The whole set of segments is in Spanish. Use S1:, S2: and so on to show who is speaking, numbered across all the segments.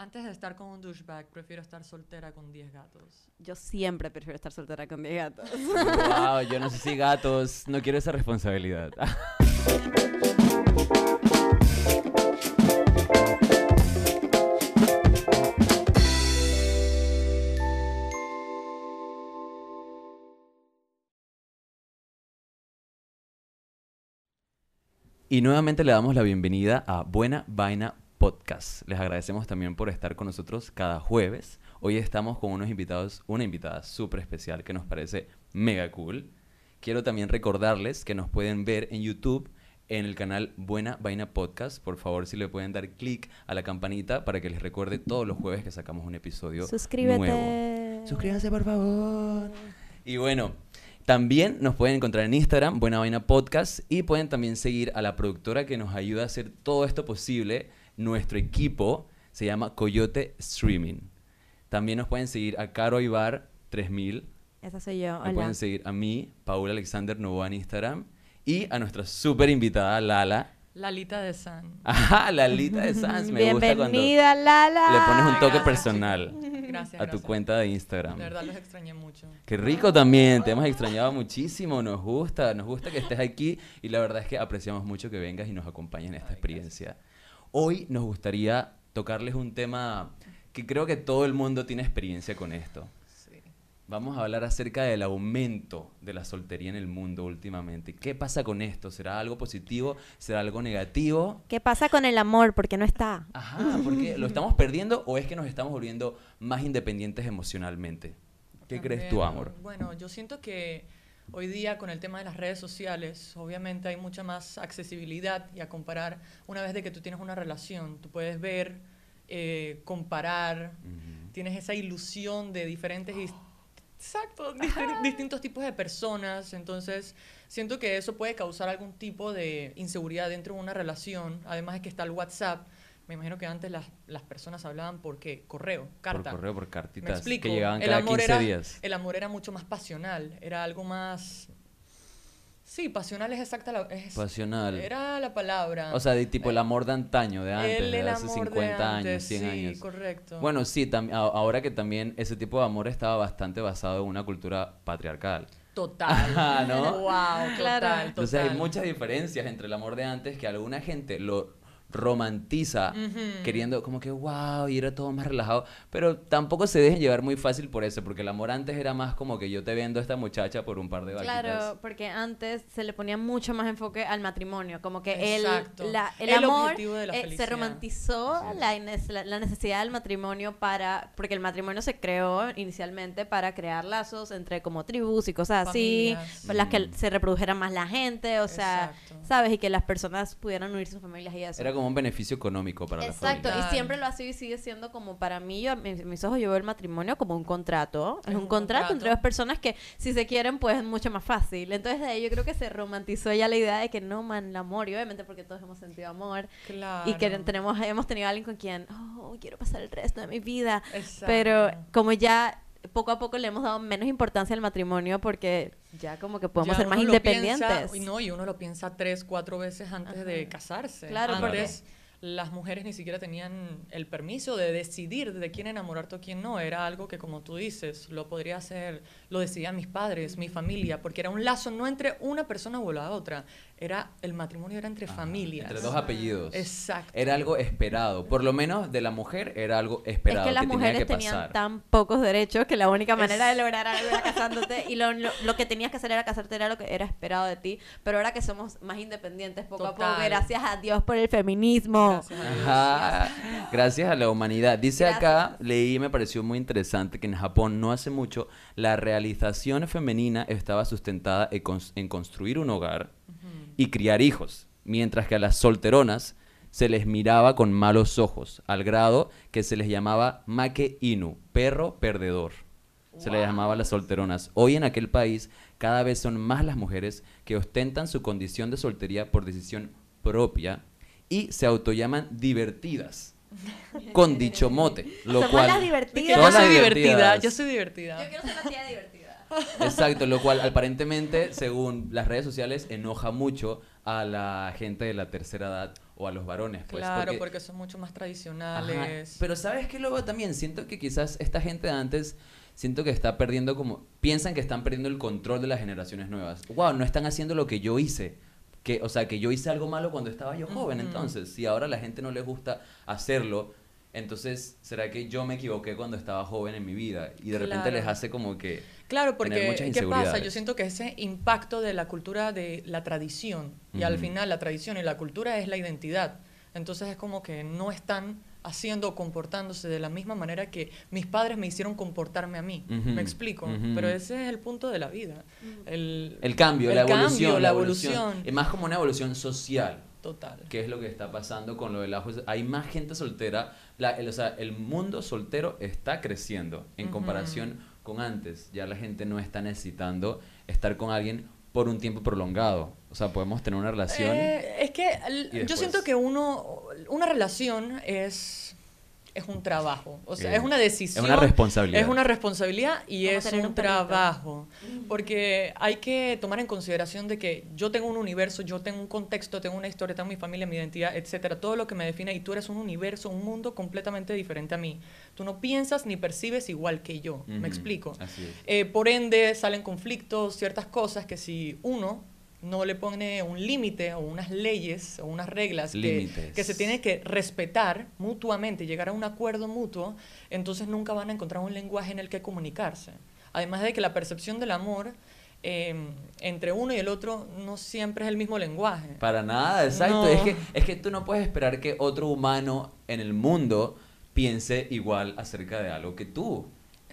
S1: Antes de estar con un douchebag, prefiero estar soltera con 10 gatos.
S2: Yo siempre prefiero estar soltera con 10 gatos.
S3: Wow, yo no sé si gatos, no quiero esa responsabilidad. Y nuevamente le damos la bienvenida a Buena Vaina Podcast. Les agradecemos también por estar con nosotros cada jueves. Hoy estamos con unos invitados, una invitada súper especial que nos parece mega cool. Quiero también recordarles que nos pueden ver en YouTube en el canal Buena Vaina Podcast. Por favor, si le pueden dar clic a la campanita para que les recuerde todos los jueves que sacamos un episodio
S2: Suscríbete.
S3: nuevo. Suscríbanse, por favor. Y bueno, también nos pueden encontrar en Instagram, Buena Vaina Podcast, y pueden también seguir a la productora que nos ayuda a hacer todo esto posible. Nuestro equipo se llama Coyote Streaming. También nos pueden seguir a Caro Ibar 3000.
S2: Esa soy yo.
S3: Me
S2: Hola.
S3: pueden seguir a mí, Paula Alexander Novoa en Instagram. Y a nuestra súper invitada, Lala.
S1: Lalita de San.
S3: Ajá, Lalita de Sans. Me gusta cuando le
S2: Bienvenida, Lala.
S3: pones un toque
S1: Gracias,
S3: personal
S1: Gracias.
S3: a tu
S1: gracias.
S3: cuenta de Instagram.
S1: De verdad los extrañé mucho.
S3: Qué rico también, te hemos extrañado muchísimo, nos gusta, nos gusta que estés aquí y la verdad es que apreciamos mucho que vengas y nos acompañes en esta
S1: Ay,
S3: experiencia. Hoy nos gustaría tocarles un tema que creo que todo el mundo tiene experiencia con esto.
S1: Sí.
S3: Vamos a hablar acerca del aumento de la soltería en el mundo últimamente. ¿Qué pasa con esto? ¿Será algo positivo? ¿Será algo negativo?
S2: ¿Qué pasa con el amor? ¿Por qué no está?
S3: Ajá, ¿porque lo estamos perdiendo o es que nos estamos volviendo más independientes emocionalmente? ¿Qué crees tú, amor?
S1: Bueno, yo siento que hoy día con el tema de las redes sociales, obviamente hay mucha más accesibilidad y a comparar, una vez de que tú tienes una relación, tú puedes ver, eh, comparar, tienes esa ilusión de diferentes... Exacto, disti- distintos tipos de personas, entonces siento que eso puede causar algún tipo de inseguridad dentro de una relación, además de que está el WhatsApp, me imagino que antes las, las personas hablaban por qué, correo, carta.
S3: Por correo, por
S1: Me
S3: cartitas
S1: explico.
S3: que llegaban
S1: el
S3: cada
S1: amor
S3: 15
S1: era,
S3: días.
S1: El amor era mucho más pasional, era algo más... Sí, pasional es exacta la... es-
S3: Pasional.
S1: Era la palabra.
S3: O sea, de tipo el amor de antaño, de antes,
S1: el,
S3: de hace
S1: amor
S3: 50
S1: de
S3: años,
S1: antes,
S3: 100
S1: sí,
S3: años.
S1: correcto.
S3: Bueno, sí, tam- a- ahora que también ese tipo de amor estaba bastante basado en una cultura patriarcal.
S1: Total.
S3: Ajá, ¿no?
S1: Wow,
S2: Claro.
S1: total,
S3: Entonces hay muchas diferencias entre el amor de antes que alguna gente lo romantiza queriendo como que wow y era todo más relajado pero tampoco se dejen llevar muy fácil por eso porque el amor antes era más como que yo te vendo a esta muchacha por un par de vaquitas
S2: Claro, porque antes se le ponía mucho más enfoque al matrimonio, como que el, la- el,
S1: El
S2: amor
S1: objetivo de la
S2: eh, se romantizó la, la- la necesidad del matrimonio para, porque el matrimonio se creó inicialmente para crear lazos entre como tribus y cosas así,
S1: Familias.
S2: por las que
S3: Mm.
S2: se reprodujera más la gente, o sea,
S1: Exacto.
S2: sabes, y que las personas pudieran unir sus familias y eso.
S3: era como un beneficio económico para la
S2: Exacto,
S3: familia
S2: y
S1: Total.
S2: siempre lo ha sido y sigue siendo como para mí, yo, mis, mis ojos, yo veo el matrimonio como un contrato. Es,
S1: Es
S2: un
S1: un
S2: contrato, entre dos personas que si se quieren, pues es mucho más fácil. Entonces de ahí yo creo que se romantizó ya la idea de que no, man, el amor, y obviamente porque todos hemos sentido amor.
S1: Claro.
S2: Y que tenemos, hemos tenido a alguien con quien, oh, quiero pasar el resto de mi vida.
S1: Exacto.
S2: Pero como ya poco a poco le hemos dado menos importancia al matrimonio porque ya como que podemos
S1: Ya
S2: ser más
S1: piensa-
S2: independientes.
S1: y no, y uno lo piensa tres, cuatro veces antes de casarse.
S2: Claro,
S1: Antes las mujeres ni siquiera tenían el permiso de decidir de quién enamorarte o quién no. Era algo que, como tú dices, lo podría hacer, lo decidían mis padres, mi familia, porque era un lazo no entre una persona o la otra. Era, el matrimonio era entre
S3: Ajá,
S1: familias.
S3: entre dos apellidos
S1: Exacto.
S3: era algo esperado por lo menos de la mujer era algo esperado
S2: Es que las
S3: tenía
S2: mujeres
S3: que
S2: tenían
S3: pasar
S2: tan pocos derechos que la única manera de
S1: Es-
S2: lograr algo era casándote y lo, lo, lo que tenías que hacer era casarte era lo que era esperado de ti. Pero ahora que somos más independientes poco a poco,
S1: Total.
S2: gracias a Dios por el feminismo.
S1: Gracias a Dios.
S3: Ajá, gracias a la humanidad. Dice acá,
S2: Gracias.
S3: leí y me pareció muy interesante que en Japón no hace mucho la realización femenina estaba sustentada en, cons- en construir un hogar y criar hijos, mientras que a las solteronas se les miraba con malos ojos, al grado que se les llamaba make inu, perro perdedor. Se les llamaba a las solteronas. Hoy en aquel país cada vez son más las mujeres que ostentan su condición de soltería por decisión propia y se autollaman divertidas con dicho mote, lo
S2: Somos
S3: cual
S2: las divertidas.
S1: yo soy divertida,
S3: divertidas.
S1: yo soy divertida.
S2: quiero ser la tía divertida.
S3: Exacto, lo cual aparentemente, según las redes sociales, enoja mucho a la gente de la tercera edad o a los varones. Pues,
S1: claro, porque, son mucho más tradicionales.
S3: Pero sabes que luego también siento que quizás esta gente de antes siento que está perdiendo como piensan que están perdiendo el control de las generaciones nuevas. Wow, no están haciendo lo que yo hice. Que, o sea, que yo hice algo malo cuando estaba yo joven, entonces, si ahora a la gente no le gusta hacerlo, entonces, ¿será que yo me equivoqué cuando estaba joven en mi vida? Y de repente les hace como que...
S1: Claro, porque ¿qué pasa? Yo siento que ese impacto de la cultura de la tradición, y al final la tradición y la cultura es la identidad. Entonces es como que no están haciendo o comportándose de la misma manera que mis padres me hicieron comportarme a mí. ¿Me explico? Pero ese es el punto de la vida. El,
S3: cambio, la, evolución, la evolución. Es más como una evolución social.
S1: Total.
S3: ¿Qué es lo que está pasando con lo del ajo? Hay más gente soltera. La, el, o sea, el mundo soltero está creciendo en comparación con antes. Ya la gente no está necesitando estar con alguien por un tiempo prolongado. O sea, podemos tener una relación.
S1: Eh, es que yo siento que uno, una relación es es un trabajo. O sea, es una decisión.
S3: Es una responsabilidad.
S1: Es una responsabilidad y es un, trabajo. Porque hay que tomar en consideración de que yo tengo un universo, yo tengo un contexto, tengo una historia, tengo mi familia, mi identidad, etcétera, todo lo que me define y tú eres un universo, un mundo completamente diferente a mí. Tú no piensas ni percibes igual que yo. ¿Me explico?
S3: Así es.
S1: Eh, por ende, salen conflictos, ciertas cosas que si uno no le pone un límite o unas leyes o unas reglas que, que, se tiene que respetar mutuamente, llegar a un acuerdo mutuo, entonces nunca van a encontrar un lenguaje en el que comunicarse. Además de que la percepción del amor em, entre uno y el otro no siempre es el mismo lenguaje.
S3: Para nada, exacto. Es, que, es que tú no puedes esperar que otro humano en el mundo piense igual acerca de algo que tú.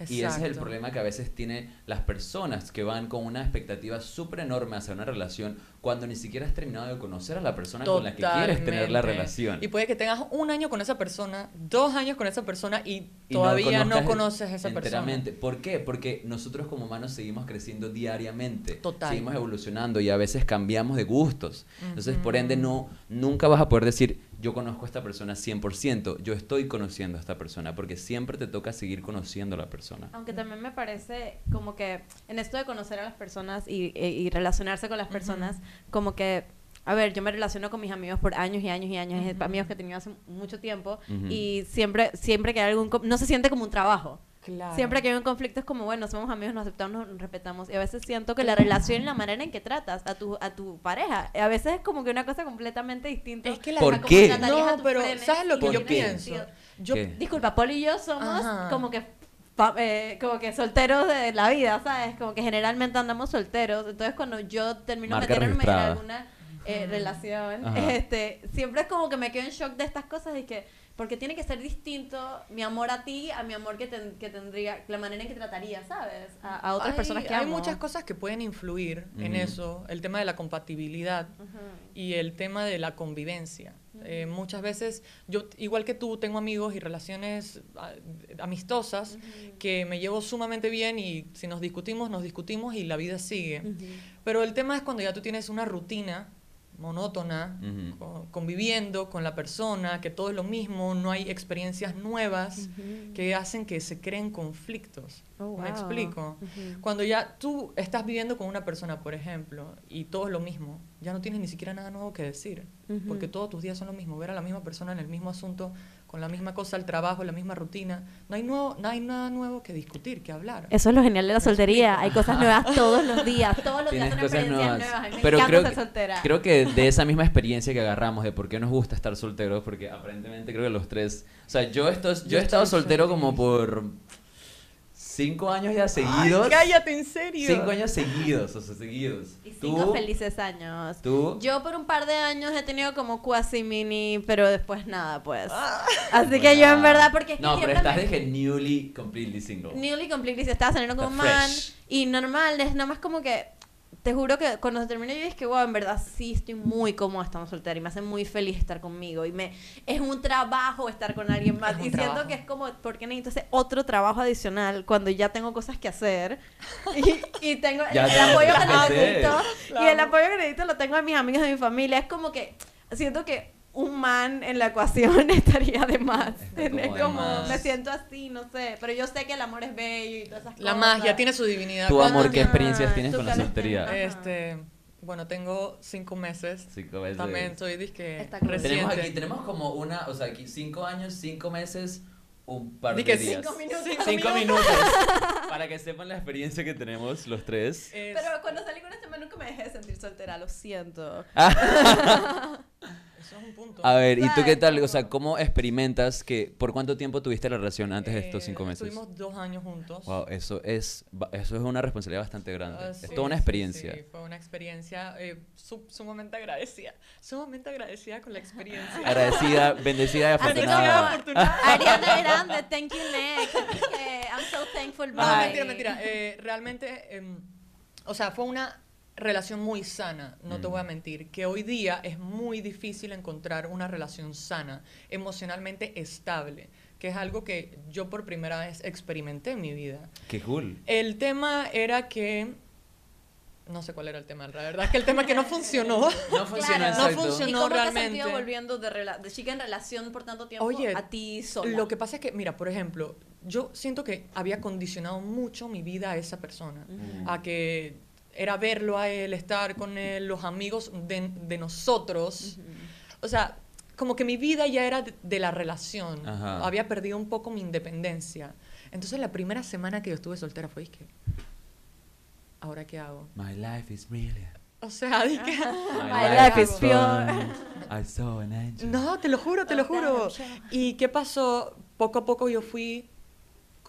S3: Y ese es el problema que a veces tienen las personas que van con una expectativa súper enorme hacia una relación cuando ni siquiera has terminado de conocer a la persona con la que quieres tener la relación.
S1: Y puede que tengas un año con esa persona, dos años con esa persona y, todavía no, conoces a esa
S3: enteramente.
S1: persona.
S3: ¿Por qué? Porque nosotros como humanos seguimos creciendo diariamente. Total. Seguimos evolucionando y a veces cambiamos de gustos. Entonces, por ende, no, nunca vas a poder decir, yo conozco a esta persona 100%, yo estoy conociendo a esta persona, porque siempre te toca seguir conociendo a la persona.
S2: Aunque también me parece como que en esto de conocer a las personas y, y, relacionarse con las personas, como que a ver, yo me relaciono con mis amigos por años y años y años, amigos que he tenido hace mucho tiempo, y siempre, siempre que hay algún... No se siente como un trabajo. Siempre que hay un conflicto es como, bueno, somos amigos, nos aceptamos, nos respetamos. Y a veces siento que la relación y la manera en que tratas a tu, a tu pareja, a veces es como que una cosa completamente distinta.
S1: Es que la
S3: ¿Por qué?
S1: No, pero ¿sabes lo que yo pienso? Yo,
S2: disculpa, Paul y yo somos como que eh, como que solteros de la vida, ¿sabes? Como que generalmente andamos solteros. Entonces, cuando yo termino metiéndome en alguna eh, relación, este, siempre es como que me quedo en shock de estas cosas y que porque tiene que ser distinto mi amor a ti a mi amor que, que tendría, la manera en que trataría, ¿sabes? A, otras personas que
S1: hay muchas cosas que pueden influir en eso, el tema de la compatibilidad y el tema de la convivencia. Eh, muchas veces, yo, igual que tú, tengo amigos y relaciones ah, amistosas que me llevo sumamente bien y si nos discutimos, nos discutimos y la vida sigue. Pero el tema es cuando ya tú tienes una rutina monótona, conviviendo con la persona, que todo es lo mismo, no hay experiencias nuevas que hacen que se creen conflictos. Oh, ¿Me explico? Cuando ya tú estás viviendo con una persona, por ejemplo, y todo es lo mismo, ya no tienes ni siquiera nada nuevo que decir, porque todos tus días son lo mismo, ver a la misma persona en el mismo asunto, con la misma cosa, el trabajo, la misma rutina, no hay, nuevo, no hay nada nuevo que discutir, que hablar.
S2: Eso es lo genial de la soltería, hay cosas nuevas todos los días, todos los días son experiencias nuevas.
S3: Pero creo, que, soltera. creo que de esa misma experiencia que agarramos de por qué nos gusta estar solteros, porque aparentemente creo que los tres, o sea, yo, estos, yo he estado soltero como por Cinco años ya seguidos.
S1: Ay, cállate, en serio.
S3: Cinco años seguidos, o sea, seguidos.
S2: Y cinco felices años.
S3: ¿Tú?
S2: Yo por un par de años he tenido como cuasi mini, pero después nada, pues. Ah. Así que yo en verdad, porque es
S3: que No, pero estás de que newly completely single.
S2: Newly completely, estaba saliendo con un man. Y normal, es nada más como que te juro que cuando se termina yo es que, wow, en verdad sí estoy muy cómoda estando soltera y me hace muy feliz estar conmigo y me es un trabajo estar con alguien más y siento que es como, ¿por qué necesito ese otro trabajo adicional cuando ya tengo cosas que hacer y, tengo el, apoyo que necesito. y el apoyo que necesito lo tengo de mis amigos de mi familia, es como que siento que un man en la ecuación estaría de más. Como, me siento así, no sé. Pero yo sé que el amor es bello y todas esas
S1: la
S2: cosas.
S1: La magia tiene su divinidad.
S3: Tu amor, ¿qué experiencias tienes con la soltería?
S1: Este, Bueno, tengo cinco meses.
S3: Cinco meses.
S1: También soy disque
S2: Está cool.
S1: reciente.
S3: Tenemos aquí, tenemos como una, o sea, aquí cinco años, cinco meses, un par de días.
S1: cinco minutos.
S3: Cinco minutos. Para que sepan la experiencia que tenemos los tres.
S1: Es-
S2: Pero cuando salí con este man nunca me dejé de sentir soltera, lo siento.
S1: Eso es un punto.
S3: A ver, ¿y tú qué tal? O sea, ¿cómo experimentas que, por cuánto tiempo tuviste la relación antes de estos
S1: Eh,
S3: cinco meses?
S1: Estuvimos dos años juntos.
S3: Wow, eso es, eso es una responsabilidad bastante grande.
S1: Ah,
S3: es toda una experiencia.
S1: Sí, fue una experiencia eh, su- sumamente agradecida. Sumamente agradecida con la experiencia.
S3: Agradecida, bendecida y afortunada.
S2: Ariana Grande, thank you next. Eh, I'm so thankful,
S1: No,
S2: bye.
S1: mentira, mentira. Eh, realmente, em, o sea, fue una relación muy sana, no te voy a
S3: Mm.
S1: mentir, que hoy día es muy difícil encontrar una relación sana, emocionalmente estable, que es algo que yo por primera vez experimenté en mi vida.
S3: Qué cool.
S1: El tema era que... No sé cuál era el tema, la verdad es que el tema que no funcionó.
S3: No funciona
S2: Claro.
S1: No funcionó.
S2: ¿Y cómo te has
S1: realmente.
S2: sentido volviendo de, de chica en relación por tanto tiempo
S1: Oye,
S2: a ti sola?
S1: Lo que pasa es que, mira, por ejemplo, yo siento que había condicionado mucho mi vida a esa persona, a que era verlo a él, estar con él, los amigos de, de nosotros. O sea, como que mi vida ya era de, de la relación.
S3: Ajá.
S1: Había perdido un poco mi independencia. Entonces la primera semana que yo estuve soltera fue, que ¿ahora qué hago?
S3: My life is brilliant.
S1: O sea, dije,
S2: My life is pure.
S3: I saw an angel.
S1: No, te lo juro, te lo
S2: Oh,
S1: juro. ¿Y qué pasó? Poco a poco yo fui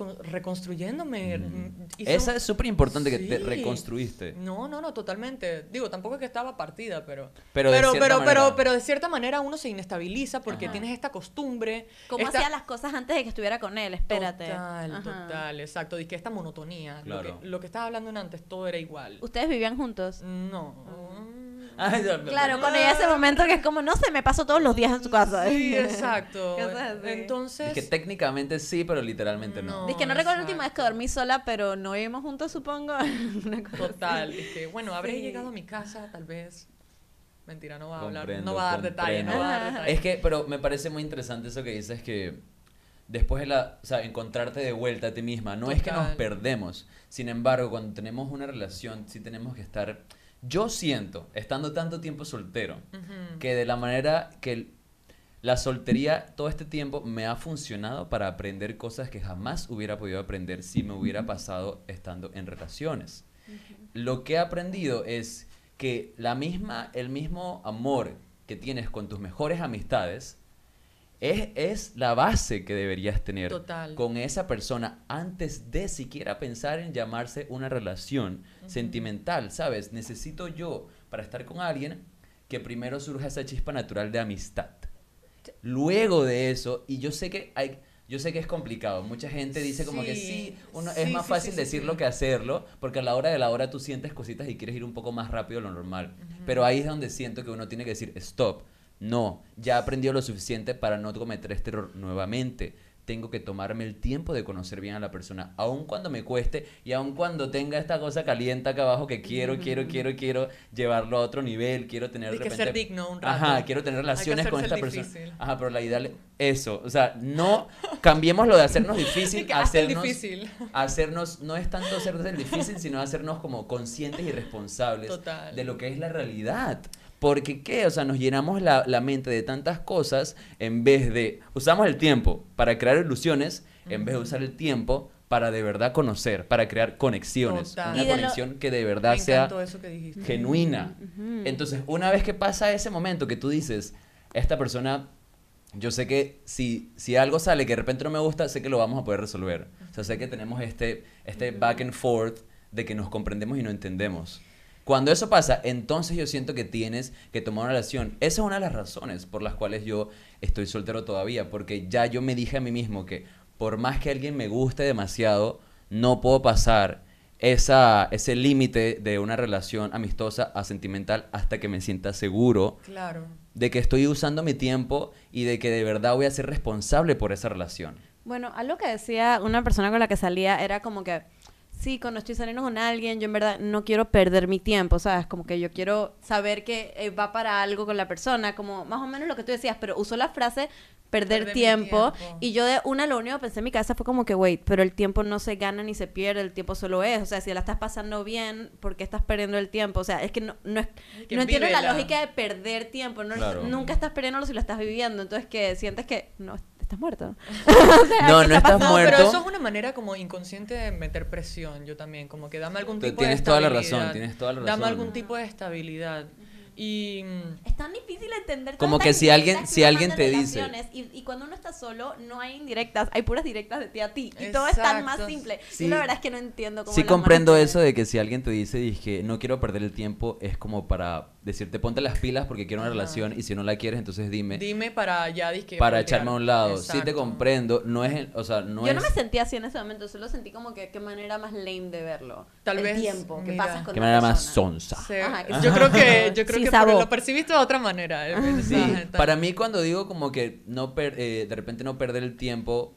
S1: reconstruyéndome.
S3: Mm. Esa
S1: un-
S3: es súper importante que te reconstruiste.
S1: No, no, no, totalmente. Digo, tampoco es que estaba partida, pero...
S3: Pero de
S1: pero,
S3: cierta
S1: pero,
S3: manera.
S1: pero, pero de cierta manera uno se inestabiliza porque
S3: Ajá.
S1: tienes esta costumbre.
S2: ¿Cómo
S1: esta-
S2: hacía las cosas antes de que estuviera con él? Espérate.
S1: Total,
S2: Ajá.
S1: total, exacto. Y que esta monotonía.
S3: Claro.
S1: Lo que, lo que estaba hablando en antes, todo era igual.
S2: ¿Ustedes vivían juntos?
S1: No.
S3: Ay, no, no,
S2: Claro,
S3: no.
S2: cuando llega ese momento que es como, no sé, me paso todos los días en su casa.
S1: Sí, exacto. Entonces...
S3: Es que técnicamente sí, pero literalmente no.
S1: No.
S2: Dice que no recuerdo la última vez que dormí sola, pero no vivimos juntos, supongo. Una cosa así.
S1: Total, es que bueno, habré
S2: Sí.
S1: llegado a mi casa, tal vez. Mentira, no va a hablar,
S3: Comprendo,
S1: no va a dar detalles, no
S3: comprendo.
S1: va a dar
S2: Ajá.
S1: detalles.
S3: Es que, pero me parece muy interesante eso que dices que después de la, o sea, encontrarte de vuelta a ti misma, no es que nos perdemos. Sin embargo, cuando tenemos una relación, sí tenemos que estar, yo siento, estando tanto tiempo soltero, que de la manera que la soltería todo este tiempo me ha funcionado para aprender cosas que jamás hubiera podido aprender si me hubiera pasado estando en relaciones. Lo que he aprendido es que la misma, el mismo amor que tienes con tus mejores amistades es, es la base que deberías tener
S1: Total.
S3: con esa persona antes de siquiera pensar en llamarse una relación sentimental, ¿sabes? Necesito yo, para estar con alguien, que primero surja esa chispa natural de amistad. Luego de eso, y yo sé que hay... Yo sé que es complicado. Mucha gente dice como que
S1: Sí,
S3: uno,
S1: sí,
S3: es más
S1: sí,
S3: fácil decirlo que hacerlo, porque a la hora de la hora tú sientes cositas y quieres ir un poco más rápido de lo normal. Pero ahí es donde siento que uno tiene que decir, stop, no, ya aprendió lo suficiente para no cometer este error nuevamente. Tengo que tomarme el tiempo de conocer bien a la persona, aun cuando me cueste y aun cuando tenga esta cosa caliente acá abajo que quiero, quiero, quiero, quiero llevarlo a otro nivel, quiero tener
S1: Hay
S3: de
S1: que ser
S3: repente-
S1: digno un rato.
S3: Ajá, quiero tener relaciones con esta persona. Ajá, pero la idea eso, o sea, no cambiemos lo de hacernos difícil,
S1: que
S3: hacernos
S1: difícil.
S3: hacernos no es tanto hacernos difícil, sino hacernos como conscientes y responsables
S1: Total.
S3: de lo que es la realidad. Porque, ¿qué? O sea, nos llenamos la, la mente de tantas cosas en vez de... Usamos el tiempo para crear ilusiones en vez de usar el tiempo para de verdad conocer, para crear conexiones.
S1: Total.
S3: Una
S2: lo-
S3: conexión que de verdad
S1: Me
S3: sea
S1: eso que
S3: genuina. Entonces, una vez que pasa ese momento que tú dices, esta persona, yo sé que si, si algo sale que de repente no me gusta, sé que lo vamos a poder resolver. O sea, sé que tenemos este, este back and forth de que nos comprendemos y no entendemos. Cuando eso pasa, entonces yo siento que tienes que tomar una relación. Esa es una de las razones por las cuales yo estoy soltero todavía, porque ya yo me dije a mí mismo que por más que alguien me guste demasiado, no puedo pasar esa, ese límite de una relación amistosa a sentimental hasta que me sienta seguro
S1: Claro.
S3: de que estoy usando mi tiempo y de que de verdad voy a ser responsable por esa relación.
S2: Bueno, algo que decía una persona con la que salía era como que sí, cuando estoy saliendo con alguien, yo en verdad no quiero perder mi tiempo, ¿sabes? Como que yo quiero saber que eh, va para algo con la persona, como más o menos lo que tú decías, pero usó la frase perder, tiempo,
S1: tiempo.
S2: y yo de una lo único que pensé en mi cabeza fue como que, wait, pero el tiempo no se gana ni se pierde, el tiempo solo es, o sea, si la estás pasando bien, ¿por qué estás perdiendo el tiempo? O sea, es que no, no, es,
S1: que
S2: no entiendo la lógica de perder tiempo, no,
S3: Claro.
S2: nunca estás perdiéndolo si lo estás viviendo, entonces que sientes que no, estás muerto.
S3: No,
S2: ¿qué
S3: no
S2: está
S3: estás?
S1: No, pero
S3: muerto.
S1: eso es una manera como inconsciente de meter presión, yo también, como que dame algún tipo
S3: tienes
S1: de
S3: toda la
S1: estabilidad.
S3: razón, tienes toda la
S1: Dame
S3: razón.
S1: algún tipo de estabilidad. Y
S2: Es tan difícil entender
S3: Como que si alguien- si alguien te dice-
S2: relaciones, Y, y cuando uno está solo, no hay indirectas, hay puras directas de ti a ti. Y todo es tan más simple.
S3: Sí.
S2: Y la verdad es que no entiendo cómo
S3: Sí comprendo eso de que si alguien te dice, dije, no quiero perder el tiempo, es como para decirte, ponte las pilas porque quiero una
S1: Ajá.
S3: relación y si no la quieres, entonces dime,
S1: dime para ya disque
S3: para
S1: voltear.
S3: echarme a un lado. Sí te comprendo, no es, o sea, no
S2: Yo
S3: es...
S2: no me sentí así en ese momento, solo sentí como que qué manera más lame de verlo.
S1: Tal
S2: el
S1: vez,
S2: tiempo que pasas con
S3: Qué manera más sonsa.
S1: Se-
S2: Ajá, que-
S1: yo creo que, yo creo que por- lo percibiste de otra manera. el
S3: Sí,
S1: mensaje, tal.
S3: para mí cuando digo como que no per- eh, de repente no perder el tiempo,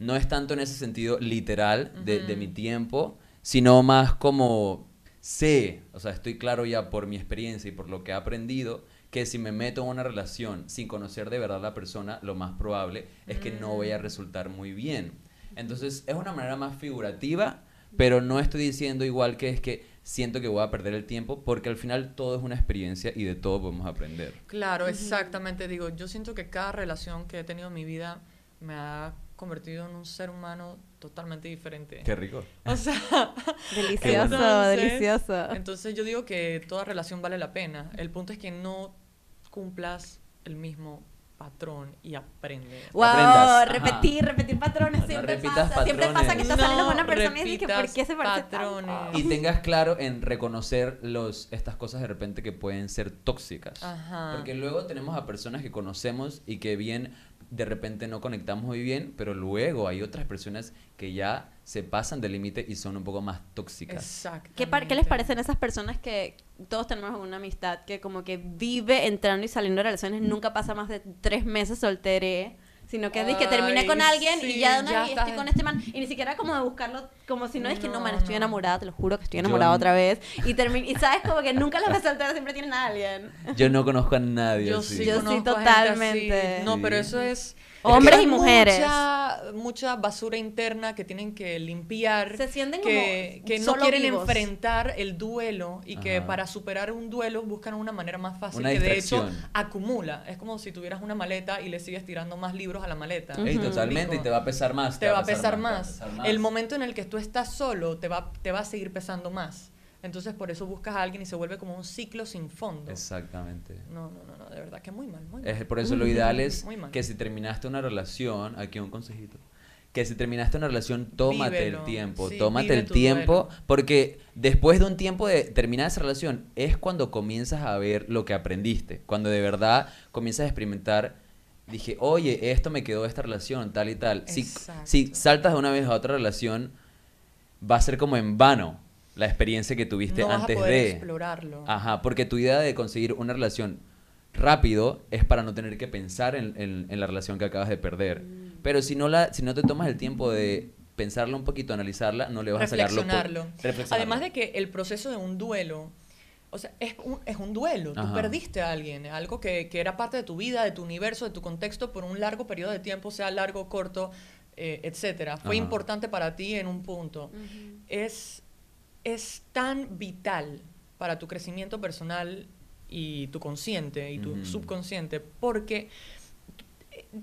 S3: no es tanto en ese sentido literal de, de mi tiempo, sino más como sé, o sea, estoy claro ya por mi experiencia y por lo que he aprendido, que si me meto en una relación sin conocer de verdad a la persona, lo más probable es que no
S1: Mm.
S3: vaya a resultar muy bien. Entonces es una manera más figurativa, pero no estoy diciendo igual que es que siento que voy a perder el tiempo, porque al final todo es una experiencia y de todo podemos aprender.
S1: Claro, exactamente. Digo, yo siento que cada relación que he tenido en mi vida me ha convertido en un ser humano totalmente diferente.
S3: Qué rico.
S1: O sea,
S2: Delicioso,
S1: Entonces-
S2: delicioso.
S1: entonces yo digo que toda relación vale la pena. El punto es que no cumplas el mismo patrón y aprendes.
S2: Wow,
S3: aprendas.
S2: repetir, repetir patrones
S3: No
S2: siempre pasa. Siempre pasa que estás
S1: No
S2: saliendo con una persona y dices que ¿por qué se parece
S1: patrones.
S2: tanto?
S3: Y tengas claro en reconocer los, estas cosas de repente que pueden ser tóxicas.
S1: Ajá.
S3: Porque luego tenemos a personas que conocemos y que bien de repente no conectamos muy bien, pero luego hay otras personas que ya se pasan del límite y son un poco más tóxicas.
S1: Exacto.
S2: ¿Qué, par- ¿Qué les parecen esas personas que todos tenemos una amistad que como que vive entrando y saliendo de relaciones, nunca pasa más de tres meses solteré, sino que es que terminé
S1: Ay,
S2: con alguien y
S1: sí,
S2: ya de una
S1: ya
S2: vez estoy con este man y ni siquiera como de buscarlo como si no es que no,
S1: No,
S2: man, estoy enamorada, te lo juro que estoy enamorada otra vez y y sabes como que nunca las ves solteras siempre tienen a alguien.
S3: Yo no conozco a nadie
S1: Yo
S3: así.
S1: sí,
S2: Yo sí,
S1: conozco a gente
S2: totalmente.
S1: así. No,
S3: Sí.
S1: pero eso es...
S2: Hombres
S1: es
S2: y mujeres.
S1: Mucha, mucha basura interna que tienen que limpiar.
S2: Se sienten
S1: que,
S2: como
S1: que no quieren
S2: vivos.
S1: enfrentar el duelo y que para superar un duelo buscan una manera más fácil
S3: Una
S1: que de hecho acumula. Es como si tuvieras una maleta y le sigues tirando más libros a la maleta.
S2: Ujú.
S3: totalmente, y te va a pesar más.
S1: te va a pesar más.
S3: pesar más.
S1: El momento en el que tú estás solo te va, te va a seguir pesando más. Entonces por eso buscas a alguien y se vuelve como un ciclo sin fondo.
S3: Exactamente.
S1: No, no, no, no, de verdad que muy mal, muy mal.
S3: Es por eso lo ideal es
S1: Muy mal.
S3: que si terminaste una relación, aquí un consejito, que si terminaste una relación, tómate
S1: Vívelo.
S3: el tiempo,
S1: Sí,
S3: tómate el tiempo,
S1: duelo.
S3: porque después de un tiempo de terminar esa relación es cuando comienzas a ver lo que aprendiste, cuando de verdad comienzas a experimentar, dije, oye, esto me quedó de esta relación, tal y tal. Si, si saltas de una vez a otra relación, va a ser como en vano la experiencia que tuviste
S1: no vas
S3: antes
S1: a poder
S3: de...
S1: explorarlo.
S3: Ajá, porque tu idea de conseguir una relación rápido es para no tener que pensar en, en- en la relación que acabas de perder.
S1: Mm.
S3: Pero si no, la, si no te tomas el tiempo de pensarla un poquito, analizarla, no le vas a sacar lo.
S1: Además de que el proceso de un duelo, o sea, es un, es un duelo. Tú
S3: Ajá.
S1: perdiste a alguien, algo que, que era parte de tu vida, de tu universo, de tu contexto por un largo periodo de tiempo, sea largo, corto, eh, etcétera. Fue
S3: Ajá.
S1: importante para ti en un punto. Es, es tan vital para tu crecimiento personal y tu consciente y tu subconsciente, porque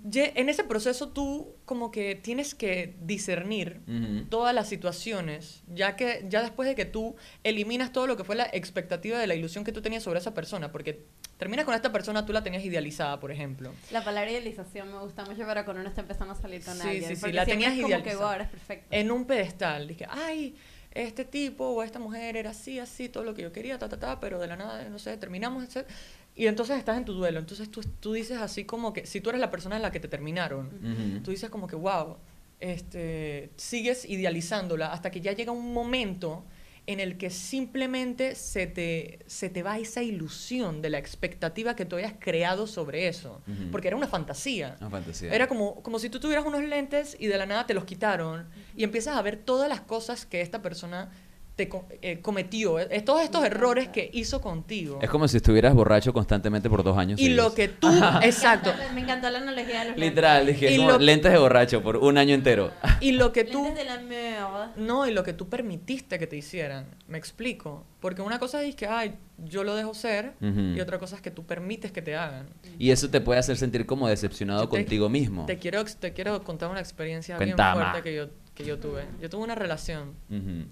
S1: ye- en ese proceso tú como que tienes que discernir
S3: Ujú.
S1: todas las situaciones, ya que ya después de que tú eliminas todo lo que fue la expectativa de la ilusión que tú tenías sobre esa persona, porque terminas con esta persona, tú la tenías idealizada, por ejemplo.
S2: La palabra idealización me gusta mucho para cuando uno está empezando a salir con
S1: Sí,
S2: alguien.
S1: sí, sí,
S2: porque
S1: la tenías
S2: es como que,
S1: idealizada.
S2: wow, eres perfecto.
S1: En un pedestal, dije, ay, este tipo o esta mujer era así, así, todo lo que yo quería, ta, ta, ta, pero de la nada, no sé, terminamos, etc. Y entonces estás en tu duelo, entonces tú, tú dices así como que, si tú eres la persona en la que te terminaron,
S3: Ujú.
S1: tú dices como que, wow, este, sigues idealizándola hasta que ya llega un momento en el que simplemente se te, se te va esa ilusión de la expectativa que tú hayas creado sobre eso. Porque era una fantasía.
S3: Una fantasía.
S1: Era como, como si tú tuvieras unos lentes y de la nada te los quitaron y empiezas a ver todas las cosas que esta persona te co- eh, cometió, eh, todos estos
S2: Me
S1: errores que hizo contigo.
S3: Es como si estuvieras borracho constantemente por dos años.
S1: y lo que tú, exacto,
S2: Me encantó la analogía de los
S3: Literal, dije,
S1: Y
S3: como
S1: lo-
S3: lentes de borracho por un año entero.
S1: y lo que
S2: lentes.
S1: tú
S2: Lentes de la mierda.
S1: No, y lo que tú permitiste que te hicieran. Me explico. Porque una cosa es que, ay, yo lo dejo ser, y otra cosa es que tú permites que te hagan.
S3: Y eso te puede hacer sentir como decepcionado
S1: Yo te-
S3: contigo mismo.
S1: Te quiero, te quiero contar una experiencia
S3: Cuenta,
S1: bien fuerte que yo, que yo tuve. Yo tuve una relación
S3: Ujú.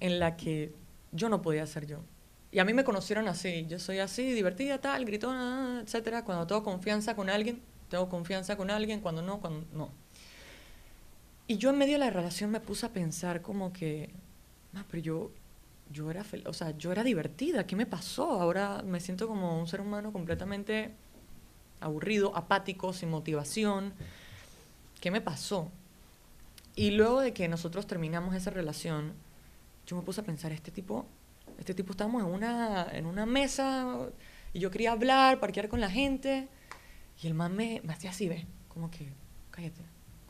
S1: En la que yo no podía ser yo. Y a mí me conocieron así. Yo soy así, divertida, tal, gritona, etcétera. Cuando tengo confianza con alguien, tengo confianza con alguien. Cuando no, cuando no. Y yo en medio de la relación me puse a pensar como que, "Ma, pero yo, yo era, o sea, yo era divertida. ¿Qué me pasó? Ahora me siento como un ser humano completamente aburrido, apático, sin motivación. ¿Qué me pasó? Y luego de que nosotros terminamos esa relación, yo me puse a pensar, este tipo, este tipo estábamos en una, en una mesa y yo quería hablar, parquear con la gente y el man me, me hacía así, ¿ves? Como que, cállate,